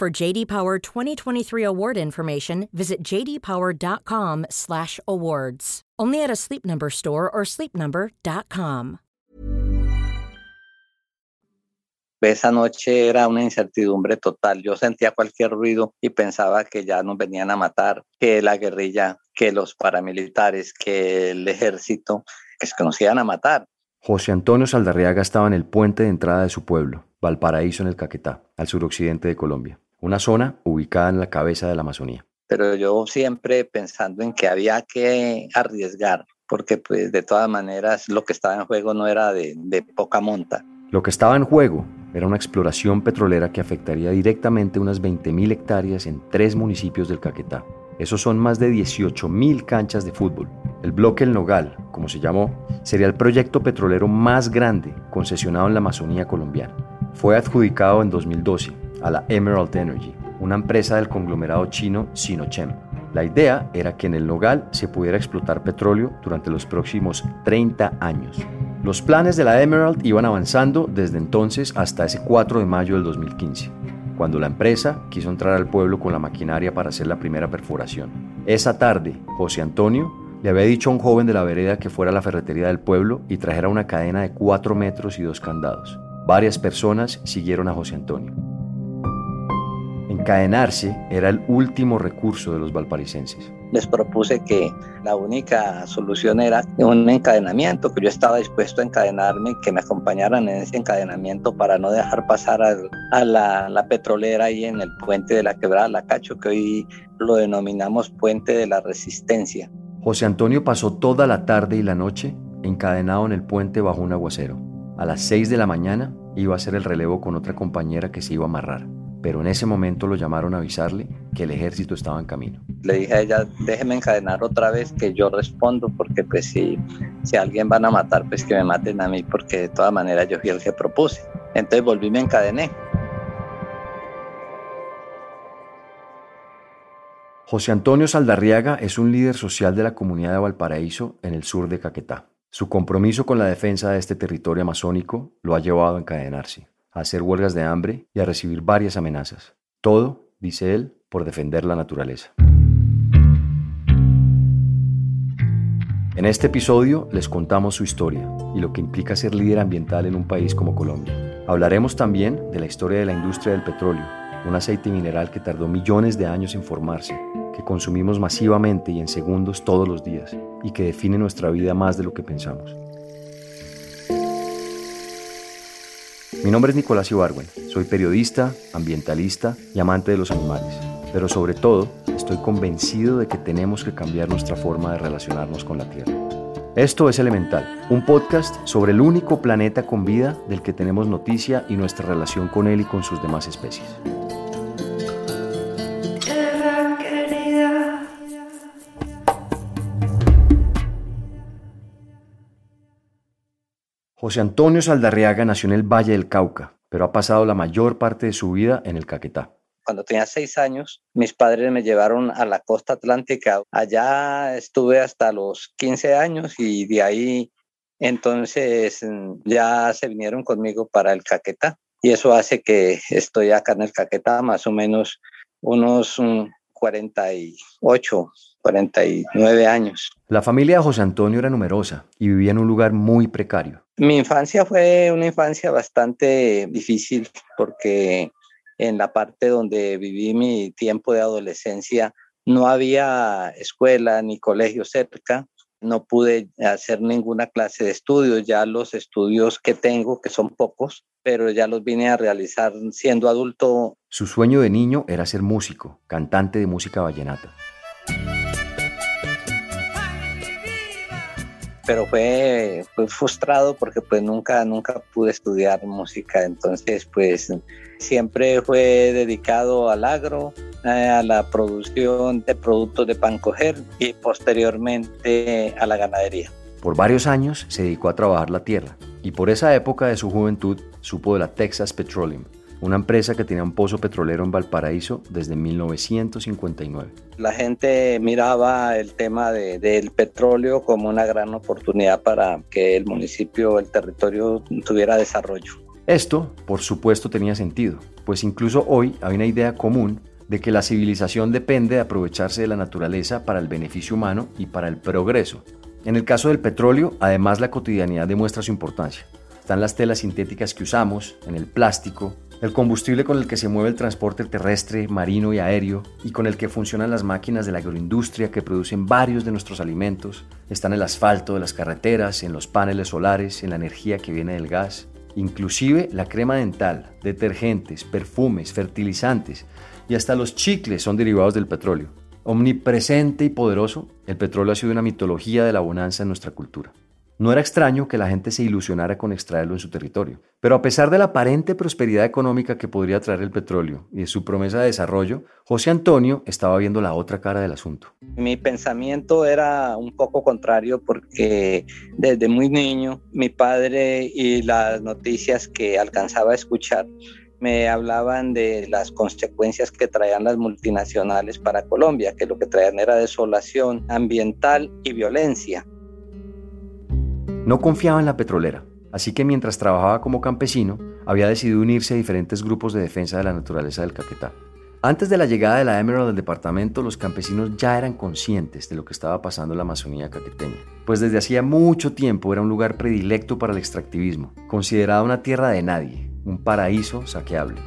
For JD Power 2023 award information, visit jdpower.com/awards. Only at a Sleep Number store or sleepnumber.com. Esa noche era una incertidumbre total. Yo sentía cualquier ruido y pensaba que ya nos venían a matar, que la guerrilla, que los paramilitares, que el ejército, que es que nos iban a matar. José Antonio Saldarriaga estaba en el puente de entrada de su pueblo, Valparaíso en el Caquetá, al suroccidente de Colombia, una zona ubicada en la cabeza de la Amazonía. Pero yo siempre pensando en que había que arriesgar, porque pues de todas maneras lo que estaba en juego no era de, de poca monta. Lo que estaba en juego era una exploración petrolera que afectaría directamente unas 20.000 hectáreas en tres municipios del Caquetá. Esos son más de 18.000 canchas de fútbol. El bloque El Nogal, como se llamó, sería el proyecto petrolero más grande concesionado en la Amazonía colombiana. Fue adjudicado en 2012 a la Emerald Energy, una empresa del conglomerado chino Sinochem. La idea era que en el Nogal se pudiera explotar petróleo durante los próximos 30 años. Los planes de la Emerald iban avanzando desde entonces hasta ese 4 de mayo del 2015, cuando la empresa quiso entrar al pueblo con la maquinaria para hacer la primera perforación. Esa tarde, José Antonio le había dicho a un joven de la vereda que fuera a la ferretería del pueblo y trajera una cadena de 4 metros y dos candados. Varias personas siguieron a José Antonio. Encadenarse era el último recurso de los valparicenses. Les propuse que la única solución era un encadenamiento, que yo estaba dispuesto a encadenarme, que me acompañaran en ese encadenamiento para no dejar pasar a, a la, la, petrolera ahí en el puente de la quebrada La Cacho, que hoy lo denominamos puente de la resistencia. José Antonio pasó toda la tarde y la noche encadenado en el puente bajo un aguacero. A las 6 de la mañana iba a hacer el relevo con otra compañera que se iba a amarrar pero en ese momento lo llamaron a avisarle que el ejército estaba en camino. Le dije a ella, déjeme encadenar otra vez que yo respondo, porque pues si, si a alguien van a matar, pues que me maten a mí, porque de todas maneras yo fui el que propuse. Entonces volví y me encadené. José Antonio Saldarriaga es un líder social de la comunidad de Valparaíso en el sur de Caquetá. Su compromiso con la defensa de este territorio amazónico lo ha llevado a encadenarse hacer huelgas de hambre y a recibir varias amenazas. Todo, dice él, por defender la naturaleza. En este episodio les contamos su historia y lo que implica ser líder ambiental en un país como Colombia. Hablaremos también de la historia de la industria del petróleo, un aceite mineral que tardó millones de años en formarse, que consumimos masivamente y en segundos todos los días y que define nuestra vida más de lo que pensamos. Mi nombre es Nicolás Ibargüen, soy periodista, ambientalista y amante de los animales, pero sobre todo estoy convencido de que tenemos que cambiar nuestra forma de relacionarnos con la Tierra. Esto es Elemental, un podcast sobre el único planeta con vida del que tenemos noticia y nuestra relación con él y con sus demás especies. José Antonio Saldarriaga nació en el Valle del Cauca, pero ha pasado la mayor parte de su vida en el Caquetá. cuando tenía seis años, mis padres me llevaron a la costa atlántica. Allá estuve hasta los 15 años y de ahí entonces ya se vinieron conmigo para el Caquetá. Y eso hace que estoy acá en el Caquetá más o menos unos 48, 49 años. La familia de José Antonio era numerosa y vivía en un lugar muy precario. Mi infancia fue una infancia bastante difícil porque en la parte donde viví mi tiempo de adolescencia no había escuela ni colegio cerca. No pude hacer ninguna clase de estudios. Ya los estudios que tengo, que son pocos, pero ya los vine a realizar siendo adulto. Su sueño de niño era ser músico, cantante de música vallenata. pero fue, fue frustrado porque pues nunca, nunca pude estudiar música, entonces pues siempre fue dedicado al agro, a la producción de productos de pan coger y posteriormente a la ganadería. Por varios años se dedicó a trabajar la tierra y por esa época de su juventud supo de la Texas Petroleum, una empresa que tenía un pozo petrolero en Valparaíso desde 1959. La gente miraba el tema del petróleo como una gran oportunidad para que el municipio, el territorio tuviera desarrollo. Esto, por supuesto, tenía sentido, pues incluso hoy hay una idea común de que la civilización depende de aprovecharse de la naturaleza para el beneficio humano y para el progreso. En el caso del petróleo, además la cotidianidad demuestra su importancia. Están las telas sintéticas que usamos, en el plástico, el combustible con el que se mueve el transporte terrestre, marino y aéreo y con el que funcionan las máquinas de la agroindustria que producen varios de nuestros alimentos, está en el asfalto de las carreteras, en los paneles solares, en la energía que viene del gas, inclusive la crema dental, detergentes, perfumes, fertilizantes y hasta los chicles son derivados del petróleo. Omnipresente y poderoso, el petróleo ha sido una mitología de la bonanza en nuestra cultura. No era extraño que la gente se ilusionara con extraerlo en su territorio. Pero a pesar de la aparente prosperidad económica que podría traer el petróleo y su promesa de desarrollo, José Antonio estaba viendo la otra cara del asunto. Mi pensamiento era un poco contrario porque desde muy niño mi padre y las noticias que alcanzaba a escuchar me hablaban de las consecuencias que traían las multinacionales para Colombia, que lo que traían era desolación ambiental y violencia. No confiaba en la petrolera, así que mientras trabajaba como campesino, había decidido unirse a diferentes grupos de defensa de la naturaleza del Caquetá. Antes de la llegada de la Emerald al departamento, los campesinos ya eran conscientes de lo que estaba pasando en la Amazonía caqueteña, pues desde hacía mucho tiempo era un lugar predilecto para el extractivismo, considerada una tierra de nadie, un paraíso saqueable.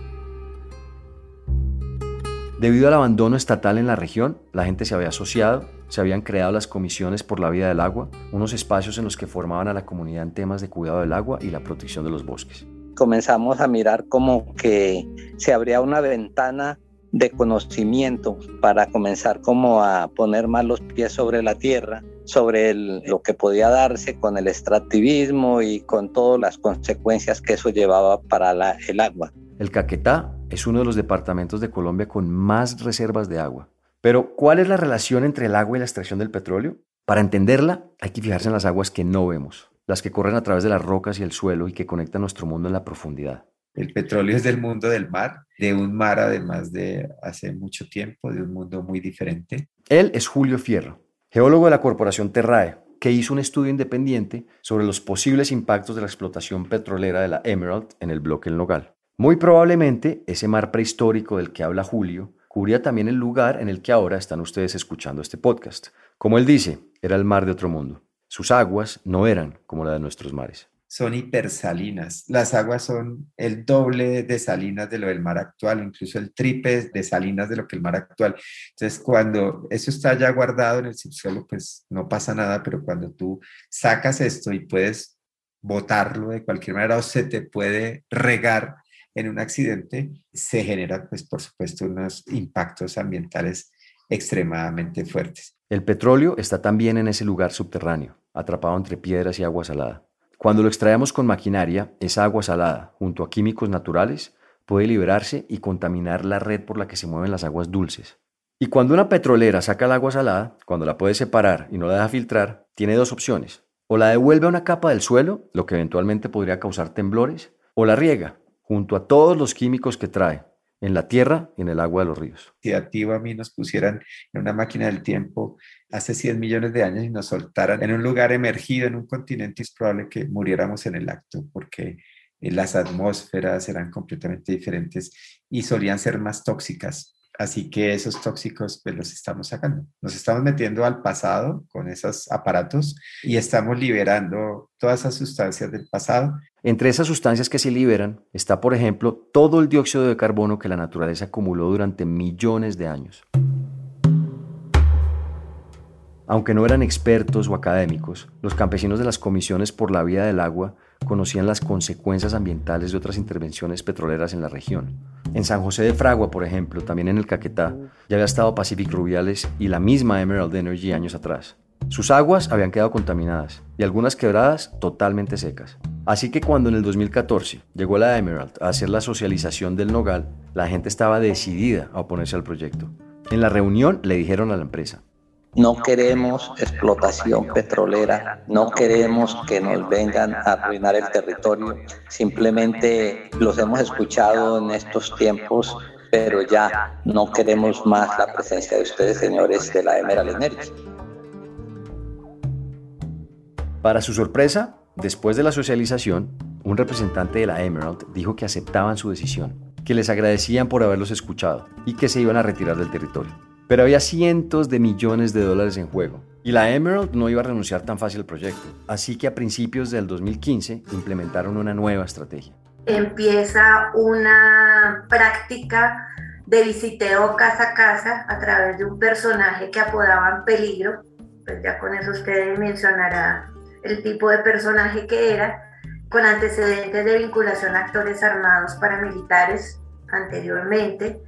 Debido al abandono estatal en la región, la gente se había asociado, se habían creado las comisiones por la vida del agua, unos espacios en los que formaban a la comunidad en temas de cuidado del agua y la protección de los bosques. Comenzamos a mirar como que se abría una ventana de conocimiento para comenzar como a poner más los pies sobre la tierra, sobre lo que podía darse con el extractivismo y con todas las consecuencias que eso llevaba para el agua. El Caquetá es uno de los departamentos de Colombia con más reservas de agua. Pero, ¿cuál es la relación entre el agua y la extracción del petróleo? Para entenderla, hay que fijarse en las aguas que no vemos, las que corren a través de las rocas y el suelo y que conectan nuestro mundo en la profundidad. El petróleo es del mundo del mar, de un mar además de hace mucho tiempo, de un mundo muy diferente. Él es Julio Fierro, geólogo de la corporación Terrae, que hizo un estudio independiente sobre los posibles impactos de la explotación petrolera de la Emerald en el bloque El Nogal. Muy probablemente ese mar prehistórico del que habla Julio cubría también el lugar en el que ahora están ustedes escuchando este podcast. Como él dice, era el mar de otro mundo. Sus aguas no eran como la de nuestros mares. Son hipersalinas. Las aguas son el doble de salinas de lo del mar actual, incluso el triple de salinas de lo que el mar actual. Entonces, cuando eso está ya guardado en el subsuelo, pues no pasa nada, pero cuando tú sacas esto y puedes botarlo de cualquier manera o se te puede regar en un accidente, se generan, pues, por supuesto, unos impactos ambientales extremadamente fuertes. El petróleo está también en ese lugar subterráneo, atrapado entre piedras y agua salada. Cuando lo extraemos con maquinaria, esa agua salada, junto a químicos naturales, puede liberarse y contaminar la red por la que se mueven las aguas dulces. Y cuando una petrolera saca el agua salada, cuando la puede separar y no la deja filtrar, tiene dos opciones. O la devuelve a una capa del suelo, lo que eventualmente podría causar temblores, o la riega, junto a todos los químicos que trae, en la tierra y en el agua de los ríos. Si a ti a mí nos pusieran en una máquina del tiempo hace 100 millones de años y nos soltaran en un lugar emergido, en un continente, es probable que muriéramos en el acto, porque eh, las atmósferas eran completamente diferentes y solían ser más tóxicas. Así que esos tóxicos pues los estamos sacando. Nos estamos metiendo al pasado con esos aparatos y estamos liberando todas esas sustancias del pasado. Entre esas sustancias que se liberan está, por ejemplo, todo el dióxido de carbono que la naturaleza acumuló durante millones de años. Aunque no eran expertos o académicos, los campesinos de las comisiones por la vida del agua conocían las consecuencias ambientales de otras intervenciones petroleras en la región. En San José de Fragua, por ejemplo, también en el Caquetá, ya había estado Pacific Rubiales y la misma Emerald Energy años atrás. Sus aguas habían quedado contaminadas y algunas quebradas totalmente secas. Así que cuando en el 2014 llegó la Emerald a hacer la socialización del nogal, la gente estaba decidida a oponerse al proyecto. En la reunión le dijeron a la empresa, no queremos explotación petrolera, no queremos que nos vengan a arruinar el territorio. Simplemente los hemos escuchado en estos tiempos, pero ya no queremos más la presencia de ustedes, señores de la Emerald Energy. Para su sorpresa, después de la socialización, un representante de la Emerald dijo que aceptaban su decisión, que les agradecían por haberlos escuchado y que se iban a retirar del territorio. Pero había cientos de millones de dólares en juego. Y la Emerald no iba a renunciar tan fácil al proyecto. Así que a principios del 2015 implementaron una nueva estrategia. Empieza una práctica de visiteo casa a casa a través de un personaje que apodaban Peligro. Pues ya con eso usted mencionará el tipo de personaje que era, con antecedentes de vinculación a actores armados paramilitares anteriormente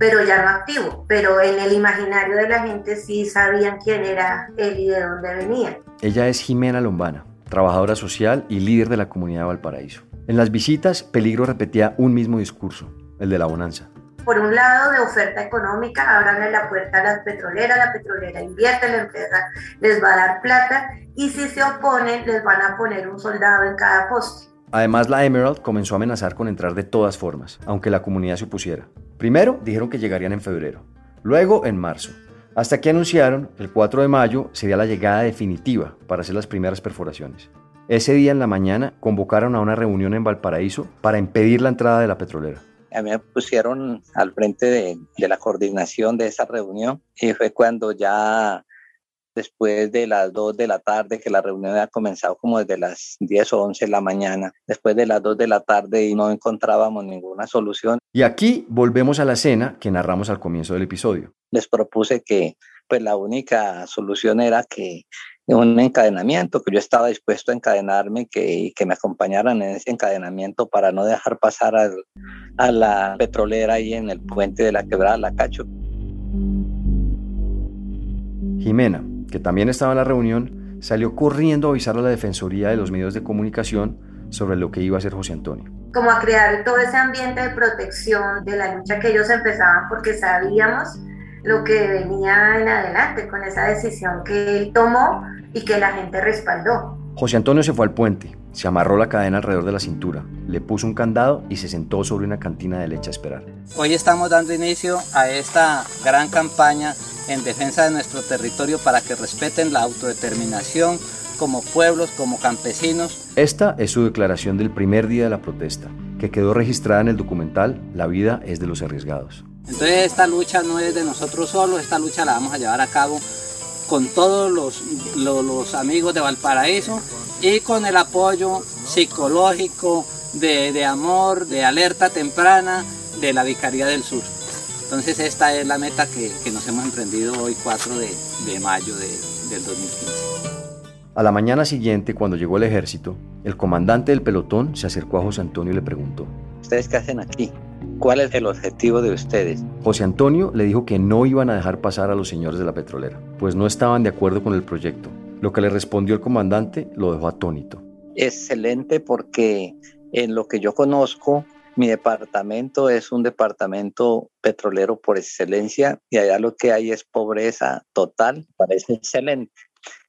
pero ya no activo. Pero en el imaginario de la gente sí sabían quién era él y de dónde venía. Ella es Jimena Lombana, trabajadora social y líder de la comunidad de Valparaíso. En las visitas, Peligro repetía un mismo discurso, el de la bonanza. Por un lado, de oferta económica, abranle la puerta a las petroleras, la petrolera invierte, la empresa les va a dar plata y si se oponen, les van a poner un soldado en cada poste. Además, la Emerald comenzó a amenazar con entrar de todas formas, aunque la comunidad se opusiera. Primero dijeron que llegarían en febrero, luego en marzo, hasta que anunciaron que el 4 de mayo sería la llegada definitiva para hacer las primeras perforaciones. Ese día en la mañana convocaron a una reunión en Valparaíso para impedir la entrada de la petrolera. A mí me pusieron al frente de, de la coordinación de esa reunión y fue cuando ya después de las 2 de la tarde, que la reunión había comenzado como desde las 10 o 11 de la mañana, después de las 2 de la tarde y no encontrábamos ninguna solución. Y aquí volvemos a la escena que narramos al comienzo del episodio. Les propuse que pues la única solución era que un encadenamiento, que yo estaba dispuesto a encadenarme que, y que me acompañaran en ese encadenamiento para no dejar pasar a la petrolera ahí en el puente de la quebrada La Cacho. Jimena, que también estaba en la reunión, salió corriendo a avisar a la Defensoría de los Medios de Comunicación sobre lo que iba a hacer José Antonio. Como a crear todo ese ambiente de protección de la lucha que ellos empezaban porque sabíamos lo que venía en adelante con esa decisión que él tomó y que la gente respaldó. José Antonio se fue al puente, se amarró la cadena alrededor de la cintura, le puso un candado y se sentó sobre una cantina de leche a esperar. Hoy estamos dando inicio a esta gran campaña en defensa de nuestro territorio para que respeten la autodeterminación como pueblos, como campesinos. Esta es su declaración del primer día de la protesta, que quedó registrada en el documental La vida es de los arriesgados. Entonces esta lucha no es de nosotros solos, esta lucha la vamos a llevar a cabo con todos los, los, amigos de Valparaíso y con el apoyo psicológico, de, de amor, de alerta temprana de la Vicaría del Sur. Entonces esta es la meta que, que nos hemos emprendido hoy 4 de, de mayo de, del 2015. A la mañana siguiente, cuando llegó el ejército, el comandante del pelotón se acercó a José Antonio y le preguntó, ¿Ustedes qué hacen aquí? ¿Cuál es el objetivo de ustedes? José Antonio le dijo que no iban a dejar pasar a los señores de la petrolera, pues no estaban de acuerdo con el proyecto. Lo que le respondió el comandante lo dejó atónito. Excelente porque en lo que yo conozco, mi departamento es un departamento petrolero por excelencia y allá lo que hay es pobreza total, parece excelente.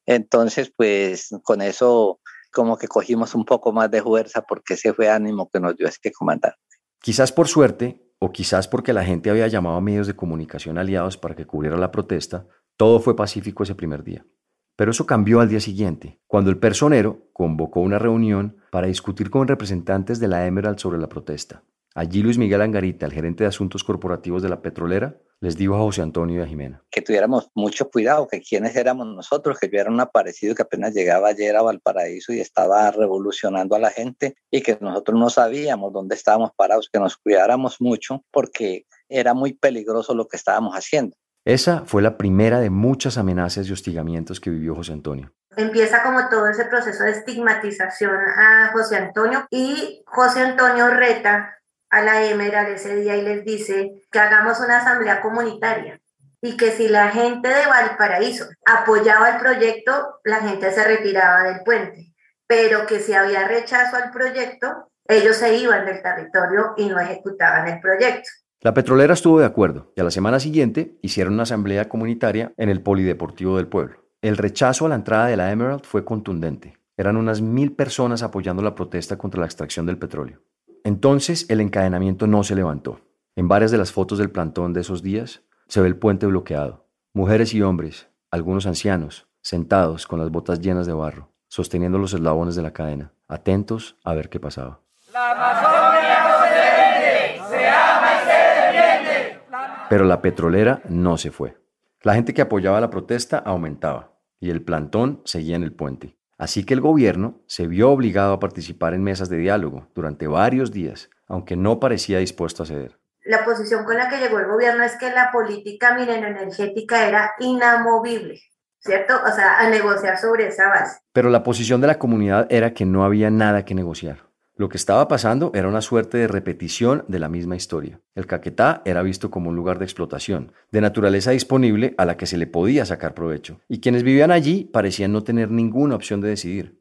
Entonces, pues con eso como que cogimos un poco más de fuerza porque ese fue ánimo que nos dio este comandante. Quizás por suerte, o quizás porque la gente había llamado a medios de comunicación aliados para que cubriera la protesta, todo fue pacífico ese primer día. Pero eso cambió al día siguiente, cuando el personero convocó una reunión para discutir con representantes de la Emerald sobre la protesta. Allí Luis Miguel Angarita, el gerente de asuntos corporativos de la petrolera, les dijo a José Antonio y a Jimena. Que tuviéramos mucho cuidado, que quiénes éramos nosotros, que yo era un aparecido que apenas llegaba ayer a Valparaíso y estaba revolucionando a la gente y que nosotros no sabíamos dónde estábamos parados, que nos cuidáramos mucho porque era muy peligroso lo que estábamos haciendo. Esa fue la primera de muchas amenazas y hostigamientos que vivió José Antonio. Empieza como todo ese proceso de estigmatización a José Antonio y José Antonio reta a la Emerald ese día y les dice que hagamos una asamblea comunitaria y que si la gente de Valparaíso apoyaba el proyecto, la gente se retiraba del puente, pero que si había rechazo al proyecto, ellos se iban del territorio y no ejecutaban el proyecto. La petrolera estuvo de acuerdo y a la semana siguiente hicieron una asamblea comunitaria en el Polideportivo del pueblo. El rechazo a la entrada de la Emerald fue contundente. Eran unas mil personas apoyando la protesta contra la extracción del petróleo. Entonces el encadenamiento no se levantó. En varias de las fotos del plantón de esos días se ve el puente bloqueado. Mujeres y hombres, algunos ancianos, sentados con las botas llenas de barro, sosteniendo los eslabones de la cadena, atentos a ver qué pasaba. La no se se ama y se Pero la petrolera no se fue. La gente que apoyaba la protesta aumentaba y el plantón seguía en el puente. Así que el gobierno se vio obligado a participar en mesas de diálogo durante varios días, aunque no parecía dispuesto a ceder. La posición con la que llegó el gobierno es que la política energética era inamovible, ¿cierto? O sea, a negociar sobre esa base. Pero la posición de la comunidad era que no había nada que negociar. Lo que estaba pasando era una suerte de repetición de la misma historia. El Caquetá era visto como un lugar de explotación, de naturaleza disponible a la que se le podía sacar provecho, y quienes vivían allí parecían no tener ninguna opción de decidir.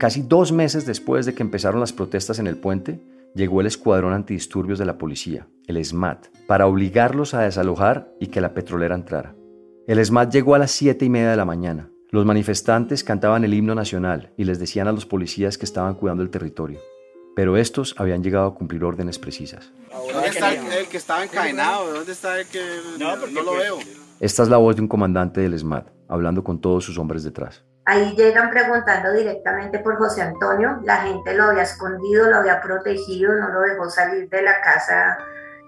Casi dos meses después de que empezaron las protestas en el puente, llegó el escuadrón antidisturbios de la policía, el SMAT, para obligarlos a desalojar y que la petrolera entrara. El SMAT llegó a las siete y media de la mañana, los manifestantes cantaban el himno nacional y les decían a los policías que estaban cuidando el territorio, pero estos habían llegado a cumplir órdenes precisas. ¿Dónde está el, que estaba encadenado? ¿Dónde está el que no, lo pues, veo? Esta es la voz de un comandante del SMAT, hablando con todos sus hombres detrás. Ahí llegan preguntando directamente por José Antonio. La gente lo había escondido, lo había protegido, no lo dejó salir de la casa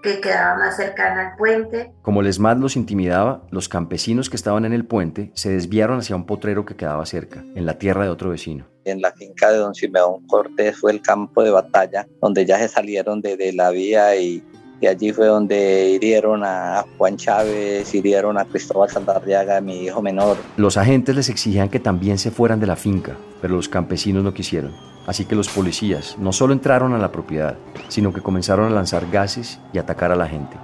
que quedaba más cercana al puente. Como el SMAT los intimidaba, los campesinos que estaban en el puente se desviaron hacia un potrero que quedaba cerca, en la tierra de otro vecino. En la finca de don Simeón Cortés fue el campo de batalla, donde ya se salieron de, de la vía y y allí fue donde hirieron a Juan Chávez, hirieron a Cristóbal Saldarriaga, mi hijo menor. Los agentes les exigían que también se fueran de la finca, pero los campesinos no quisieron. Así que los policías no solo entraron a la propiedad, sino que comenzaron a lanzar gases y atacar a la gente.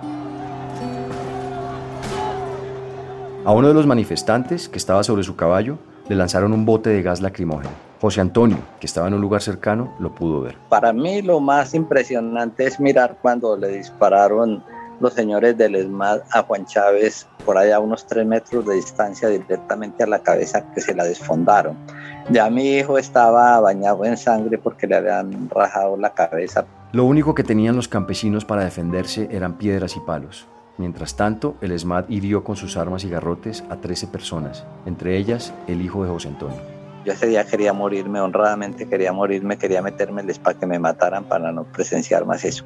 A uno de los manifestantes, que estaba sobre su caballo, le lanzaron un bote de gas lacrimógeno. José Antonio, que estaba en un lugar cercano, lo pudo ver. Para mí lo más impresionante es mirar cuando le dispararon los señores del ESMAD a Juan Chávez por allá unos tres metros de distancia directamente a la cabeza que se la desfondaron. Ya mi hijo estaba bañado en sangre porque le habían rajado la cabeza. Lo único que tenían los campesinos para defenderse eran piedras y palos. Mientras tanto, el ESMAD hirió con sus armas y garrotes a 13 personas, entre ellas el hijo de José Antonio. Yo ese día quería morirme, honradamente quería morirme, quería meterme el para que me mataran para no presenciar más eso.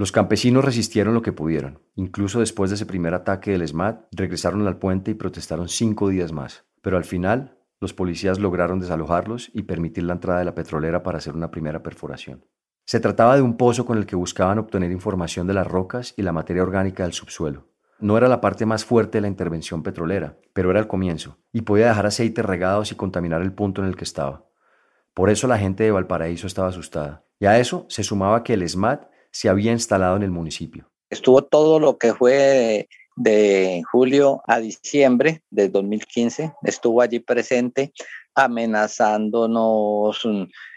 Los campesinos resistieron lo que pudieron. Incluso después de ese primer ataque del SMAT, regresaron al puente y protestaron cinco días más. Pero al final, los policías lograron desalojarlos y permitir la entrada de la petrolera para hacer una primera perforación. Se trataba de un pozo con el que buscaban obtener información de las rocas y la materia orgánica del subsuelo. No era la parte más fuerte de la intervención petrolera, pero era el comienzo, y podía dejar aceites regados y contaminar el punto en el que estaba. Por eso la gente de Valparaíso estaba asustada. Y a eso se sumaba que el SMAT se había instalado en el municipio. Estuvo todo lo que fue de julio a diciembre de 2015, estuvo allí presente amenazándonos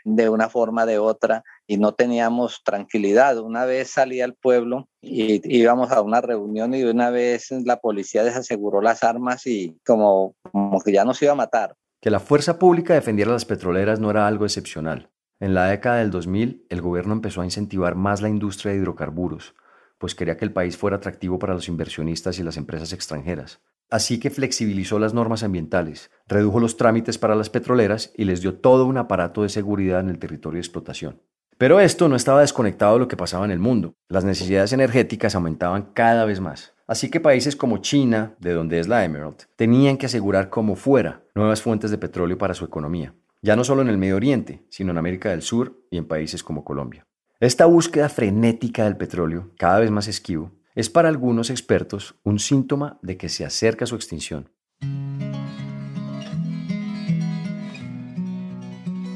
de una forma de otra y no teníamos tranquilidad. Una vez salí al pueblo y íbamos a una reunión y una vez la policía desaseguró las armas y como, como que ya nos iba a matar. Que la fuerza pública defendiera las petroleras no era algo excepcional. En la década del 2000, el gobierno empezó a incentivar más la industria de hidrocarburos, pues quería que el país fuera atractivo para los inversionistas y las empresas extranjeras. Así que flexibilizó las normas ambientales, redujo los trámites para las petroleras y les dio todo un aparato de seguridad en el territorio de explotación. Pero esto no estaba desconectado de lo que pasaba en el mundo. Las necesidades energéticas aumentaban cada vez más. Así que países como China, de donde es la Emerald, tenían que asegurar como fuera nuevas fuentes de petróleo para su economía ya no solo en el Medio Oriente, sino en América del Sur y en países como Colombia. Esta búsqueda frenética del petróleo, cada vez más esquivo, es para algunos expertos un síntoma de que se acerca su extinción.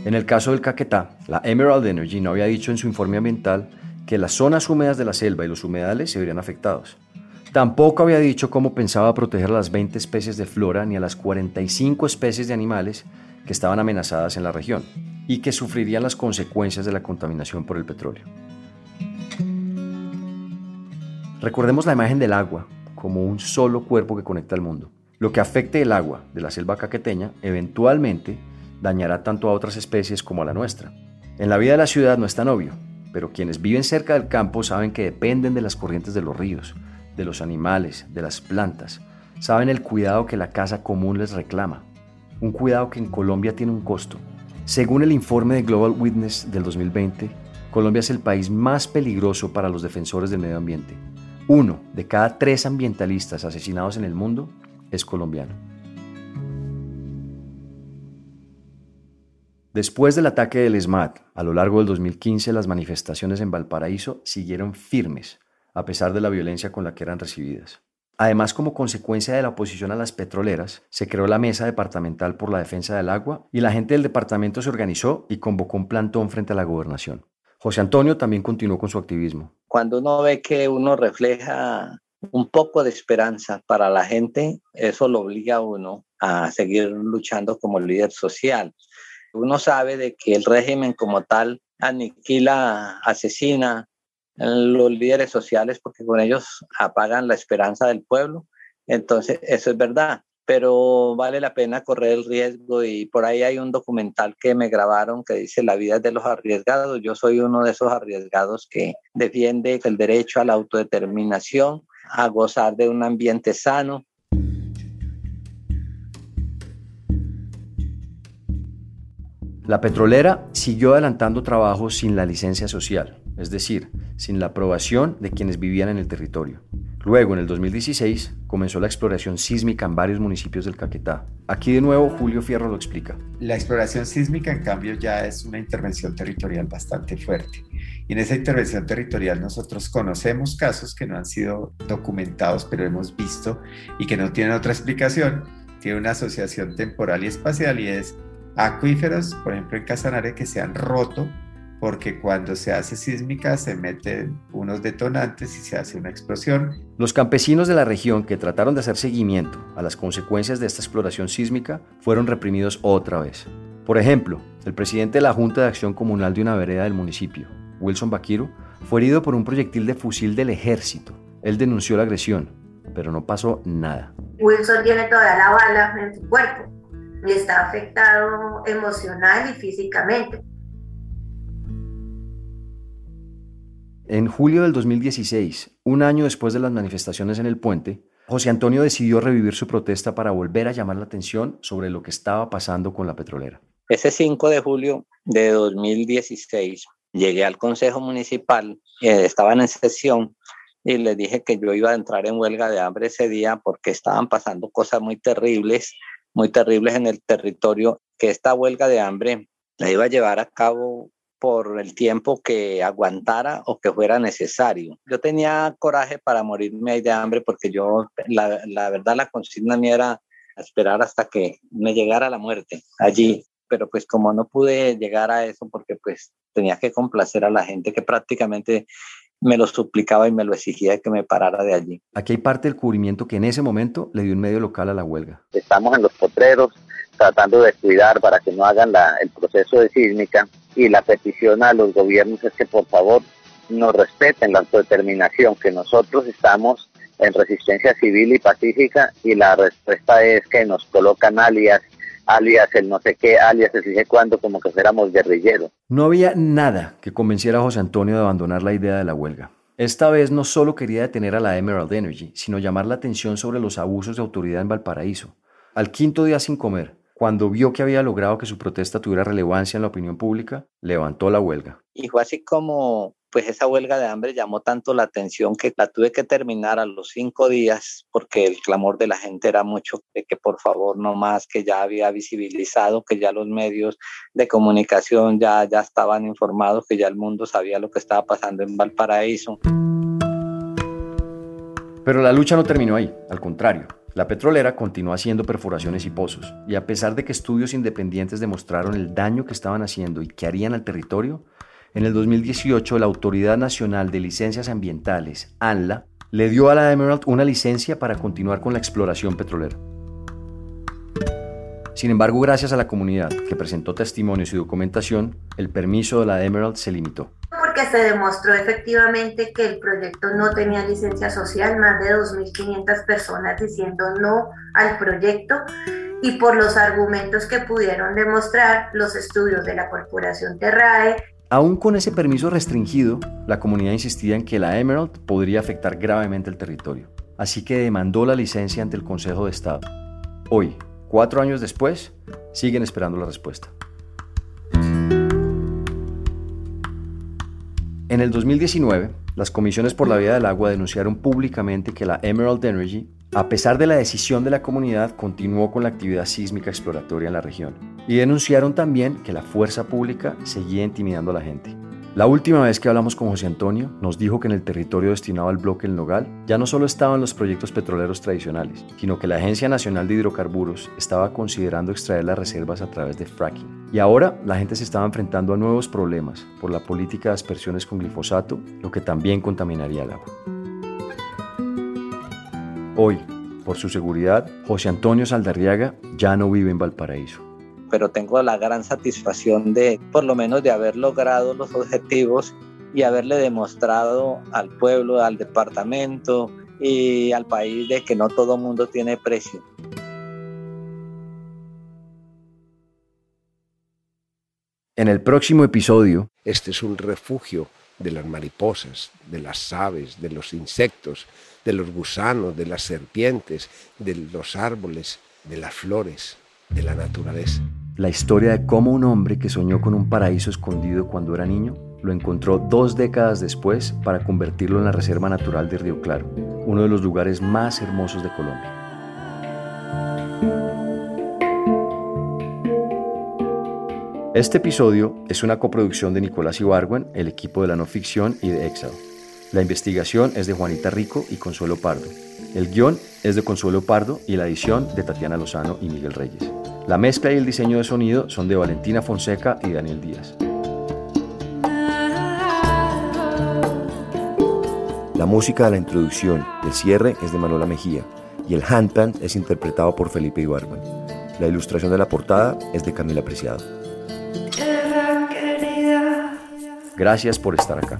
En el caso del Caquetá, la Emerald Energy no había dicho en su informe ambiental que las zonas húmedas de la selva y los humedales se verían afectados. Tampoco había dicho cómo pensaba proteger a las 20 especies de flora ni a las 45 especies de animales que estaban amenazadas en la región y que sufrirían las consecuencias de la contaminación por el petróleo. Recordemos la imagen del agua como un solo cuerpo que conecta al mundo. Lo que afecte el agua de la selva caqueteña eventualmente dañará tanto a otras especies como a la nuestra. En la vida de la ciudad no es tan obvio, pero quienes viven cerca del campo saben que dependen de las corrientes de los ríos, de los animales, de las plantas, saben el cuidado que la casa común les reclama un cuidado que en Colombia tiene un costo. Según el informe de Global Witness del 2020, Colombia es el país más peligroso para los defensores del medio ambiente. Uno de cada tres ambientalistas asesinados en el mundo es colombiano. Después del ataque del SMAT, a lo largo del 2015 las manifestaciones en Valparaíso siguieron firmes, a pesar de la violencia con la que eran recibidas. Además, como consecuencia de la oposición a las petroleras, se creó la Mesa Departamental por la Defensa del Agua y la gente del departamento se organizó y convocó un plantón frente a la gobernación. José Antonio también continuó con su activismo. Cuando uno ve que uno refleja un poco de esperanza para la gente, eso lo obliga a uno a seguir luchando como líder social. Uno sabe de que el régimen como tal aniquila, asesina, los líderes sociales porque con ellos apagan la esperanza del pueblo. Entonces, eso es verdad, pero vale la pena correr el riesgo y por ahí hay un documental que me grabaron que dice La vida es de los arriesgados. Yo soy uno de esos arriesgados que defiende el derecho a la autodeterminación, a gozar de un ambiente sano. La petrolera siguió adelantando trabajos sin la licencia social es decir, sin la aprobación de quienes vivían en el territorio. Luego, en el 2016, comenzó la exploración sísmica en varios municipios del Caquetá. Aquí de nuevo Julio Fierro lo explica. La exploración sísmica, en cambio, ya es una intervención territorial bastante fuerte. Y en esa intervención territorial nosotros conocemos casos que no han sido documentados, pero hemos visto y que no tienen otra explicación. Tiene una asociación temporal y espacial y es acuíferos, por ejemplo en Casanare, que se han roto porque cuando se hace sísmica se meten unos detonantes y se hace una explosión. Los campesinos de la región que trataron de hacer seguimiento a las consecuencias de esta exploración sísmica fueron reprimidos otra vez. Por ejemplo, el presidente de la Junta de Acción Comunal de una vereda del municipio, Wilson Baquiru, fue herido por un proyectil de fusil del ejército. Él denunció la agresión, pero no pasó nada. Wilson tiene toda la bala en su cuerpo y está afectado emocional y físicamente. En julio del 2016, un año después de las manifestaciones en el puente, José Antonio decidió revivir su protesta para volver a llamar la atención sobre lo que estaba pasando con la petrolera. Ese 5 de julio de 2016 llegué al Consejo Municipal, eh, estaban en sesión y les dije que yo iba a entrar en huelga de hambre ese día porque estaban pasando cosas muy terribles, muy terribles en el territorio, que esta huelga de hambre la iba a llevar a cabo por el tiempo que aguantara o que fuera necesario. Yo tenía coraje para morirme de hambre porque yo, la, la verdad, la consigna mía era esperar hasta que me llegara la muerte allí. Pero pues como no pude llegar a eso porque pues tenía que complacer a la gente que prácticamente me lo suplicaba y me lo exigía que me parara de allí. Aquí hay parte del cubrimiento que en ese momento le dio un medio local a la huelga. Estamos en los potreros tratando de cuidar para que no hagan la, el proceso de sísmica y la petición a los gobiernos es que por favor nos respeten la autodeterminación, que nosotros estamos en resistencia civil y pacífica y la respuesta es que nos colocan alias, alias el no sé qué, alias el sé cuándo, como que fuéramos guerrilleros. No había nada que convenciera a José Antonio de abandonar la idea de la huelga. Esta vez no solo quería detener a la Emerald Energy, sino llamar la atención sobre los abusos de autoridad en Valparaíso. Al quinto día sin comer, cuando vio que había logrado que su protesta tuviera relevancia en la opinión pública, levantó la huelga. Y fue así como pues esa huelga de hambre llamó tanto la atención que la tuve que terminar a los cinco días porque el clamor de la gente era mucho de que por favor no más, que ya había visibilizado, que ya los medios de comunicación ya, ya estaban informados, que ya el mundo sabía lo que estaba pasando en Valparaíso. Pero la lucha no terminó ahí, al contrario. La petrolera continuó haciendo perforaciones y pozos, y a pesar de que estudios independientes demostraron el daño que estaban haciendo y que harían al territorio, en el 2018 la Autoridad Nacional de Licencias Ambientales, ANLA, le dio a la Emerald una licencia para continuar con la exploración petrolera. Sin embargo, gracias a la comunidad que presentó testimonios y documentación, el permiso de la Emerald se limitó porque se demostró efectivamente que el proyecto no tenía licencia social, más de 2.500 personas diciendo no al proyecto y por los argumentos que pudieron demostrar los estudios de la Corporación Terrae. Aún con ese permiso restringido, la comunidad insistía en que la Emerald podría afectar gravemente el territorio, así que demandó la licencia ante el Consejo de Estado. Hoy, cuatro años después, siguen esperando la respuesta. En el 2019, las comisiones por la vida del agua denunciaron públicamente que la Emerald Energy, a pesar de la decisión de la comunidad, continuó con la actividad sísmica exploratoria en la región. Y denunciaron también que la fuerza pública seguía intimidando a la gente. La última vez que hablamos con José Antonio, nos dijo que en el territorio destinado al bloque El Nogal ya no solo estaban los proyectos petroleros tradicionales, sino que la Agencia Nacional de Hidrocarburos estaba considerando extraer las reservas a través de fracking. Y ahora la gente se estaba enfrentando a nuevos problemas por la política de aspersiones con glifosato, lo que también contaminaría el agua. Hoy, por su seguridad, José Antonio Saldarriaga ya no vive en Valparaíso pero tengo la gran satisfacción de por lo menos de haber logrado los objetivos y haberle demostrado al pueblo, al departamento y al país de que no todo mundo tiene precio. En el próximo episodio, este es un refugio de las mariposas, de las aves, de los insectos, de los gusanos, de las serpientes, de los árboles, de las flores de la naturaleza. La historia de cómo un hombre que soñó con un paraíso escondido cuando era niño lo encontró dos décadas después para convertirlo en la Reserva Natural de Río Claro, uno de los lugares más hermosos de Colombia. Este episodio es una coproducción de Nicolás Ibargüen, el equipo de la no ficción y de Excel. La investigación es de Juanita Rico y Consuelo Pardo. El guion es de Consuelo Pardo y la edición de Tatiana Lozano y Miguel Reyes. La mezcla y el diseño de sonido son de Valentina Fonseca y Daniel Díaz. La música de la introducción y el cierre es de Manuela Mejía y el handpan es interpretado por Felipe Ibarman. La ilustración de la portada es de Camila Preciado. Gracias por estar acá.